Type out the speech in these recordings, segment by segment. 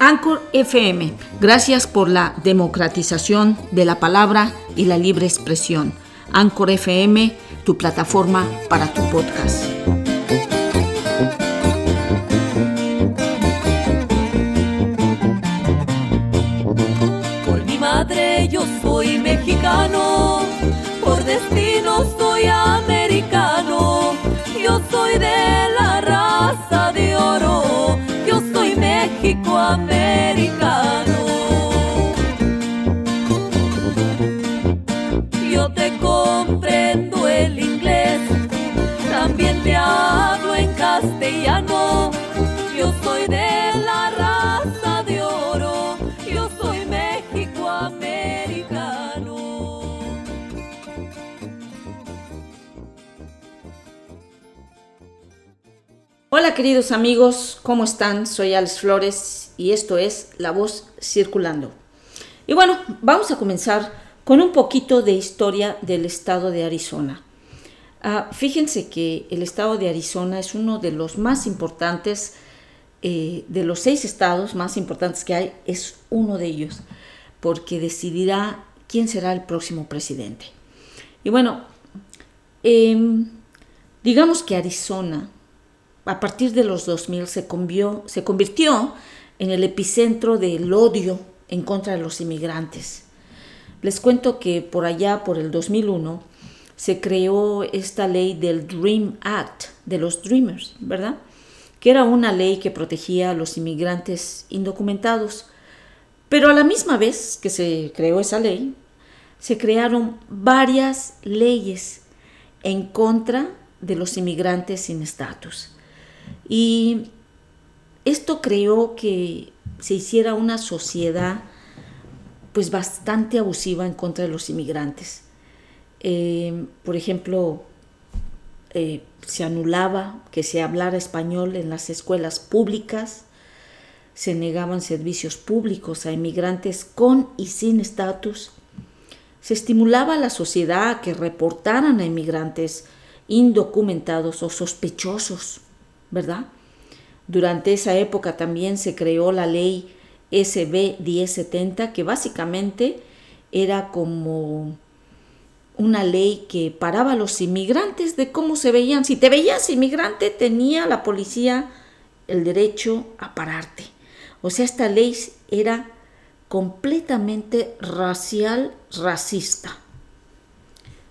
Anchor FM, gracias por la democratización de la palabra y la libre expresión. Anchor FM, tu plataforma para tu podcast. Hola queridos amigos, ¿cómo están? Soy Alex Flores y esto es La Voz Circulando. Y bueno, vamos a comenzar con un poquito de historia del estado de Arizona. Ah, fíjense que el estado de Arizona es uno de los más importantes, eh, de los seis estados más importantes que hay, es uno de ellos, porque decidirá quién será el próximo presidente. Y bueno, em, digamos que Arizona, a partir de los 2000, se, convió- se convirtió en el epicentro del odio en contra de los inmigrantes. Les cuento que por allá, por el 2001, se creó esta ley del Dream Act, de los Dreamers, ¿verdad? Que era una ley que protegía a los inmigrantes indocumentados. Pero a la misma vez que se creó esa ley, se crearon varias leyes en contra de los inmigrantes sin estatus. Y esto creó que se hiciera una sociedad pues bastante abusiva en contra de los inmigrantes. Eh, por ejemplo, eh, se anulaba que se hablara español en las escuelas públicas, se negaban servicios públicos a inmigrantes con y sin estatus, se estimulaba a la sociedad a que reportaran a inmigrantes indocumentados o sospechosos, ¿verdad? Durante esa época también se creó la ley SB 1070, que básicamente era como una ley que paraba a los inmigrantes de cómo se veían. Si te veías inmigrante, tenía la policía el derecho a pararte. O sea, esta ley era completamente racial, racista.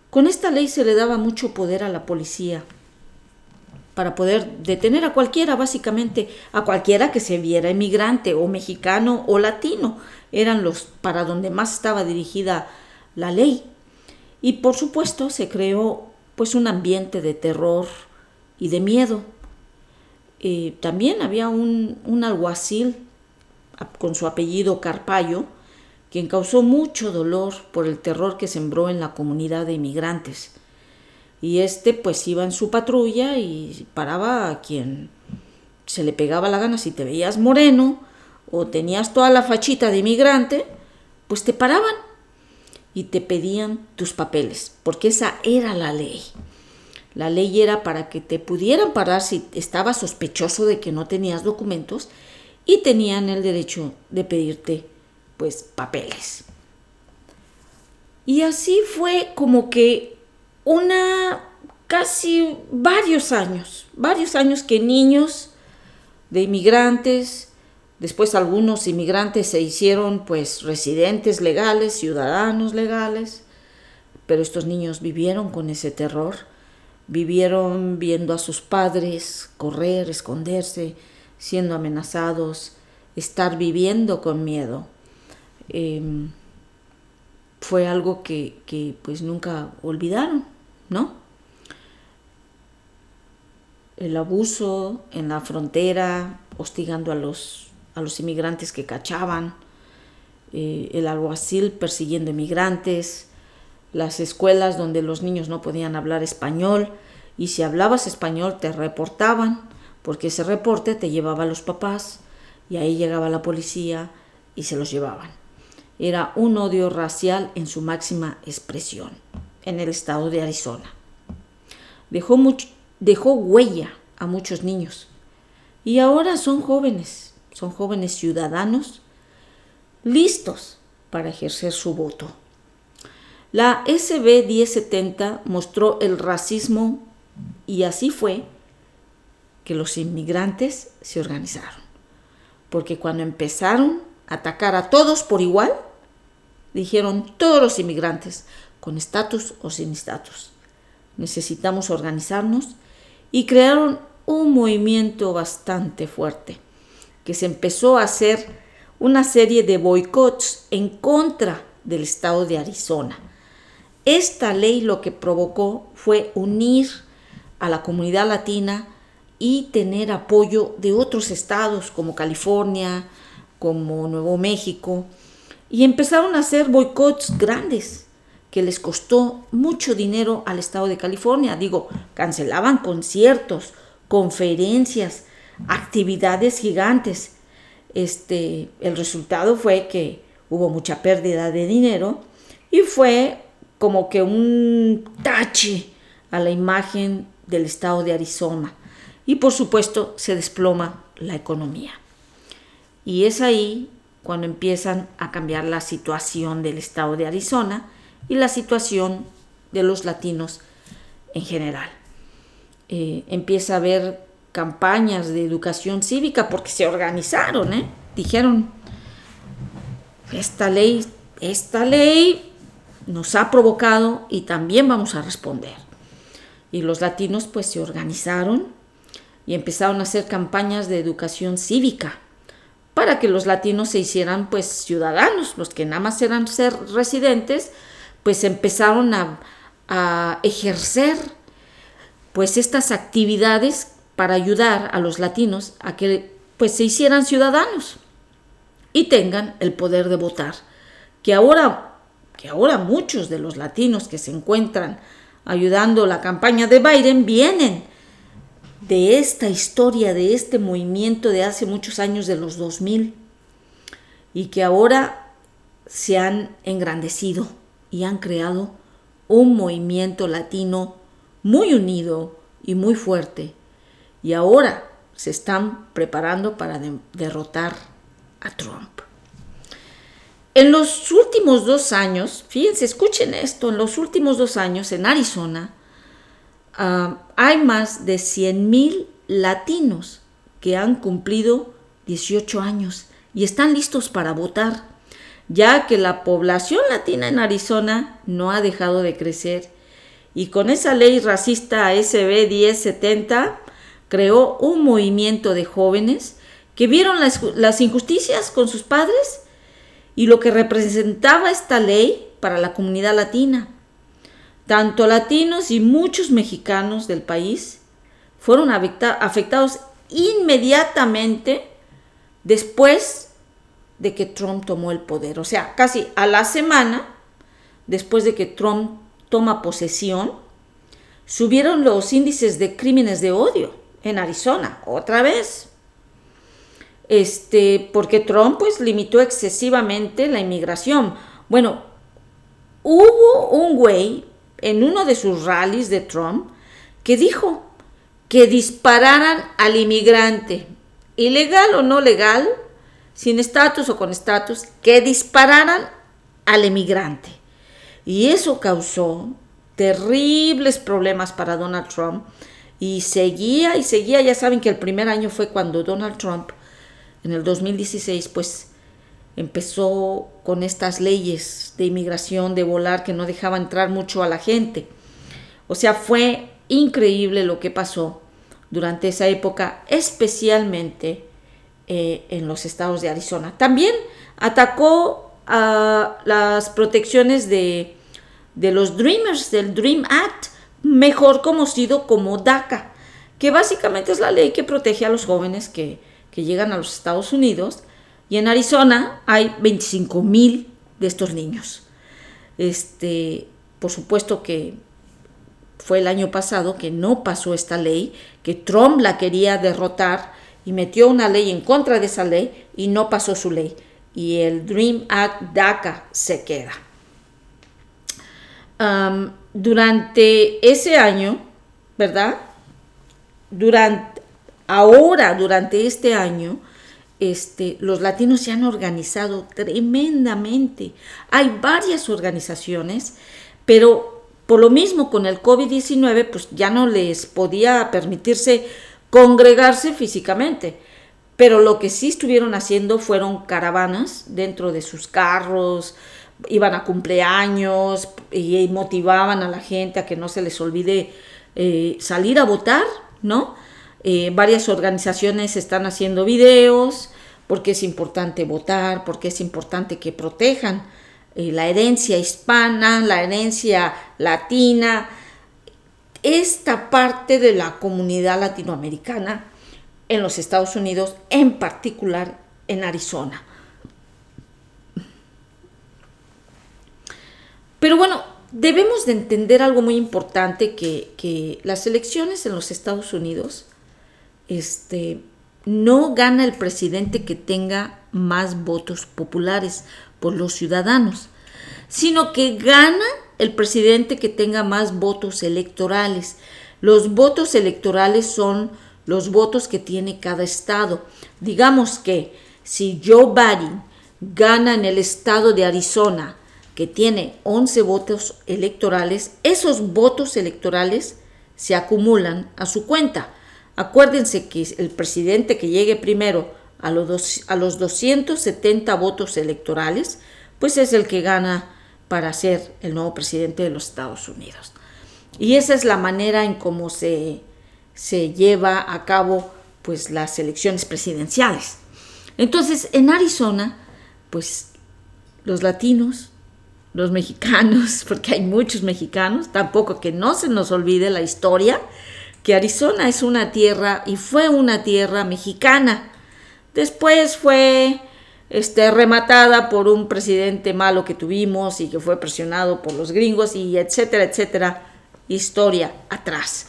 Con esta ley se le daba mucho poder a la policía para poder detener a cualquiera, básicamente, a cualquiera que se viera inmigrante o mexicano o latino. Eran los para donde más estaba dirigida la ley. Y por supuesto se creó pues un ambiente de terror y de miedo. Eh, también había un, un alguacil con su apellido Carpallo, quien causó mucho dolor por el terror que sembró en la comunidad de inmigrantes. Y este pues iba en su patrulla y paraba a quien se le pegaba la gana. Si te veías moreno o tenías toda la fachita de inmigrante, pues te paraban y te pedían tus papeles, porque esa era la ley. La ley era para que te pudieran parar si estabas sospechoso de que no tenías documentos y tenían el derecho de pedirte pues papeles. Y así fue como que una casi varios años, varios años que niños de inmigrantes, después algunos inmigrantes se hicieron pues residentes legales, ciudadanos legales, pero estos niños vivieron con ese terror, vivieron viendo a sus padres correr, esconderse, siendo amenazados, estar viviendo con miedo. Em, fue algo que, que, pues nunca olvidaron, ¿no? El abuso en la frontera, hostigando a los, a los inmigrantes que cachaban, eh, el alguacil persiguiendo inmigrantes, las escuelas donde los niños no podían hablar español y si hablabas español te reportaban, porque ese reporte te llevaba a los papás y ahí llegaba la policía y se los llevaban era un odio racial en su máxima expresión en el estado de Arizona. Dejó, much- dejó huella a muchos niños y ahora son jóvenes, son jóvenes ciudadanos listos para ejercer su voto. La SB 1070 mostró el racismo y así fue que los inmigrantes se organizaron. Porque cuando empezaron a atacar a todos por igual, dijeron todos los inmigrantes, con estatus o sin estatus. Necesitamos organizarnos y crearon un movimiento bastante fuerte, que se empezó a hacer una serie de boicots en contra del estado de Arizona. Esta ley lo que provocó fue unir a la comunidad latina y tener apoyo de otros estados como California, como Nuevo México, y empezaron a hacer boicots grandes que les costó mucho dinero al estado de California. Digo, cancelaban conciertos, conferencias, actividades gigantes. Este, el resultado fue que hubo mucha pérdida de dinero y fue como que un tache a la imagen del estado de Arizona. Y por supuesto se desploma la economía. Y es ahí cuando empiezan a cambiar la situación del estado de Arizona y la situación de los latinos en general. Eh, empieza a haber campañas de educación cívica porque se organizaron, ¿eh? dijeron, esta ley, esta ley nos ha provocado y también vamos a responder. Y los latinos pues se organizaron y empezaron a hacer campañas de educación cívica para que los latinos se hicieran pues ciudadanos, los que nada más eran ser residentes, pues empezaron a, a ejercer pues estas actividades para ayudar a los latinos a que pues se hicieran ciudadanos y tengan el poder de votar. Que ahora, que ahora muchos de los latinos que se encuentran ayudando la campaña de Biden vienen de esta historia, de este movimiento de hace muchos años de los 2000 y que ahora se han engrandecido y han creado un movimiento latino muy unido y muy fuerte. Y ahora se están preparando para derrotar a Trump. En los últimos dos años, fíjense, escuchen esto, en los últimos dos años en Arizona ah, hay más de 100 mil latinos que han cumplido 18 años y están listos para votar, ya que la población latina en Arizona no ha dejado de crecer y con esa ley racista SB 1070 creó un movimiento de jóvenes que vieron las, injusticias con sus padres y lo que representaba esta ley para la comunidad latina. Tanto latinos y muchos mexicanos del país fueron afectados inmediatamente después de que Trump tomó el poder. O sea, casi a la semana después de que Trump toma posesión, subieron los índices de crímenes de odio en Arizona, otra vez este, porque Trump pues limitó excesivamente la inmigración. Bueno, hubo un güey en uno de sus rallies de Trump que dijo que dispararan al inmigrante, ilegal o no legal, sin estatus o con estatus, que dispararan al inmigrante. Y eso causó terribles problemas para Donald Trump. Y seguía y seguía, ya saben que el primer año fue cuando Donald Trump en el 2016, pues empezó con estas leyes de inmigración, de volar, que no dejaba entrar mucho a la gente. O sea, fue increíble lo que pasó durante esa época, especialmente eh, en los estados de Arizona. También atacó a las protecciones de, de los Dreamers, del Dream Act, mejor conocido como DACA, que básicamente es la ley que protege a los jóvenes que que llegan a los Estados Unidos y en Arizona hay 25 mil de estos niños. Este, por supuesto que fue el año pasado que no pasó esta ley, que Trump la quería derrotar y metió una ley en contra de esa ley y no pasó su ley. Y el Dream Act DACA se queda. durante ese año, ¿verdad? Durante, ahora, durante este año, este, los latinos se han organizado tremendamente. Hay varias organizaciones, pero por lo mismo con el COVID-19, pues ya no les podía permitirse congregarse físicamente. Pero lo que sí estuvieron haciendo fueron caravanas dentro de sus carros, iban a cumpleaños y motivaban a la gente a que no se les olvide eh, salir a votar, ¿no? Eh, varias organizaciones están haciendo videos porque es importante votar, porque es importante que protejan eh, la herencia hispana, la herencia latina, esta parte de la comunidad latinoamericana en los Estados Unidos, en particular en Arizona. Pero bueno, debemos de entender algo muy importante, que, que las elecciones en los Estados Unidos este, no gana el presidente que tenga más votos populares por los ciudadanos, sino que gana el presidente que tenga más votos electorales. Los votos electorales son los votos que tiene cada estado. Digamos que si Joe Biden gana en el estado de Arizona, que tiene 11 votos electorales, esos votos electorales se acumulan a su cuenta. Acuérdense que el presidente que llegue primero a los, a los 270 votos electorales, pues es el que gana para ser el nuevo presidente de los Estados Unidos. Y esa es la manera en cómo se, se lleva a cabo pues las elecciones presidenciales. Entonces, en Arizona, pues los latinos, los mexicanos, porque hay muchos mexicanos, tampoco que no se nos olvide la historia, que Arizona es una tierra y fue una tierra mexicana. Después fue este, rematada por un presidente malo que tuvimos y que fue presionado por los gringos y etcétera, etcétera. Historia atrás.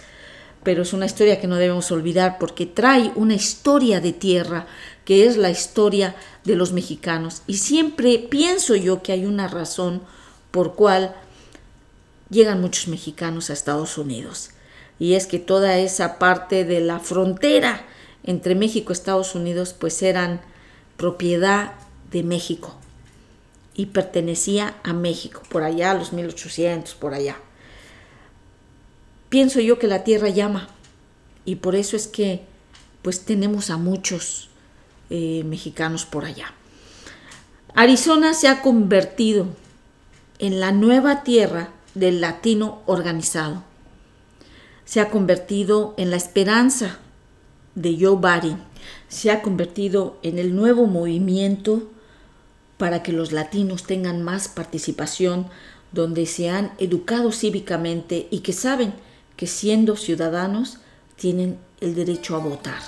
Pero es una historia que no debemos olvidar porque trae una historia de tierra que es la historia de los mexicanos. Y siempre pienso yo que hay una razón por cual llegan muchos mexicanos a Estados Unidos y es que toda esa parte de la frontera entre México y Estados Unidos pues eran propiedad de México y pertenecía a México, por allá a los 1800, por allá. Pienso yo que la tierra llama y por eso es que pues tenemos a muchos eh, mexicanos por allá. Arizona se ha convertido en la nueva tierra del latino organizado se ha convertido en la esperanza de Joe Biden, se ha convertido en el nuevo movimiento para que los latinos tengan más participación, donde se han educado cívicamente y que saben que siendo ciudadanos tienen el derecho a votar.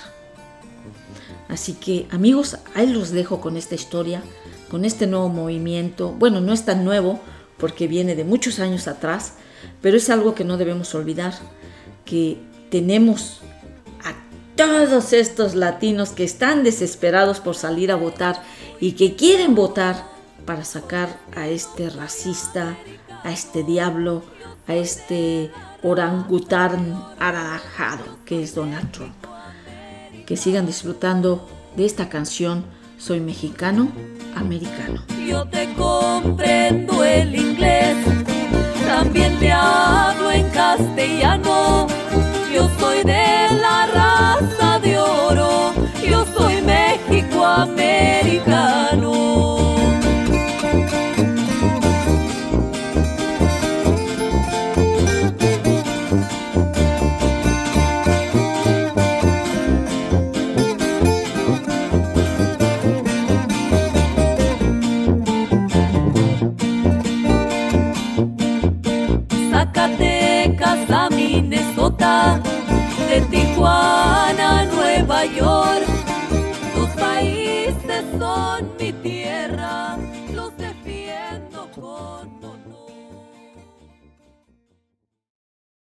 Así que amigos, ahí los dejo con esta historia, con este nuevo movimiento. Bueno, no es tan nuevo porque viene de muchos años atrás, pero es algo que no debemos olvidar que tenemos todos estos latinos que están desesperados por salir a votar y que quieren votar para sacar a este racista, a este diablo, a este orangután arajado que es Donald Trump. Que sigan disfrutando de esta canción Soy mexicano, americano. Yo te comprendo el inglés también te hablo en castellano. Yo soy de la Americano.